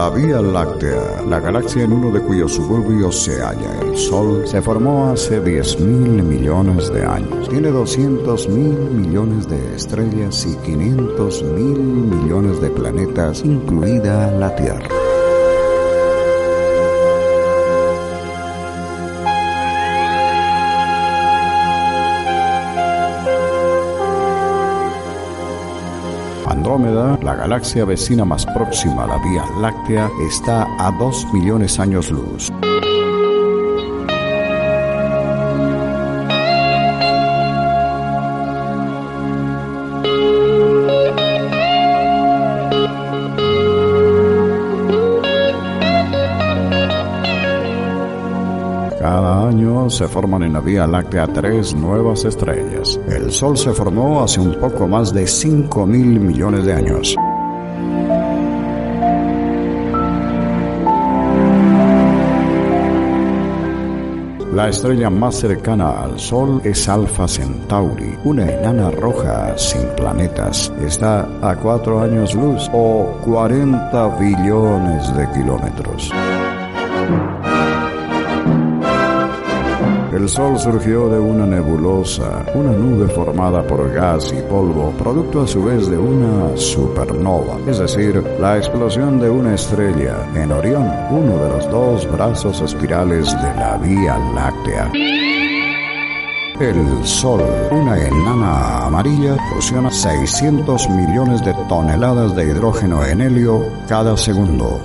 La Vía Láctea, la galaxia en uno de cuyos suburbios se halla el Sol, se formó hace 10 mil millones de años. Tiene 200 mil millones de estrellas y 500 mil millones de planetas, incluida la Tierra. Andrómeda, la galaxia vecina más próxima a la Vía Láctea, está a 2 millones años luz. Cada año se forman en la Vía Láctea tres nuevas estrellas. El Sol se formó hace un poco más de 5 mil millones de años. La estrella más cercana al Sol es Alpha Centauri, una enana roja sin planetas. Está a cuatro años luz o 40 billones de kilómetros. El Sol surgió de una nebulosa, una nube formada por gas y polvo, producto a su vez de una supernova, es decir, la explosión de una estrella en Orión, uno de los dos brazos espirales de la Vía Láctea. El Sol, una enana amarilla, fusiona 600 millones de toneladas de hidrógeno en helio cada segundo.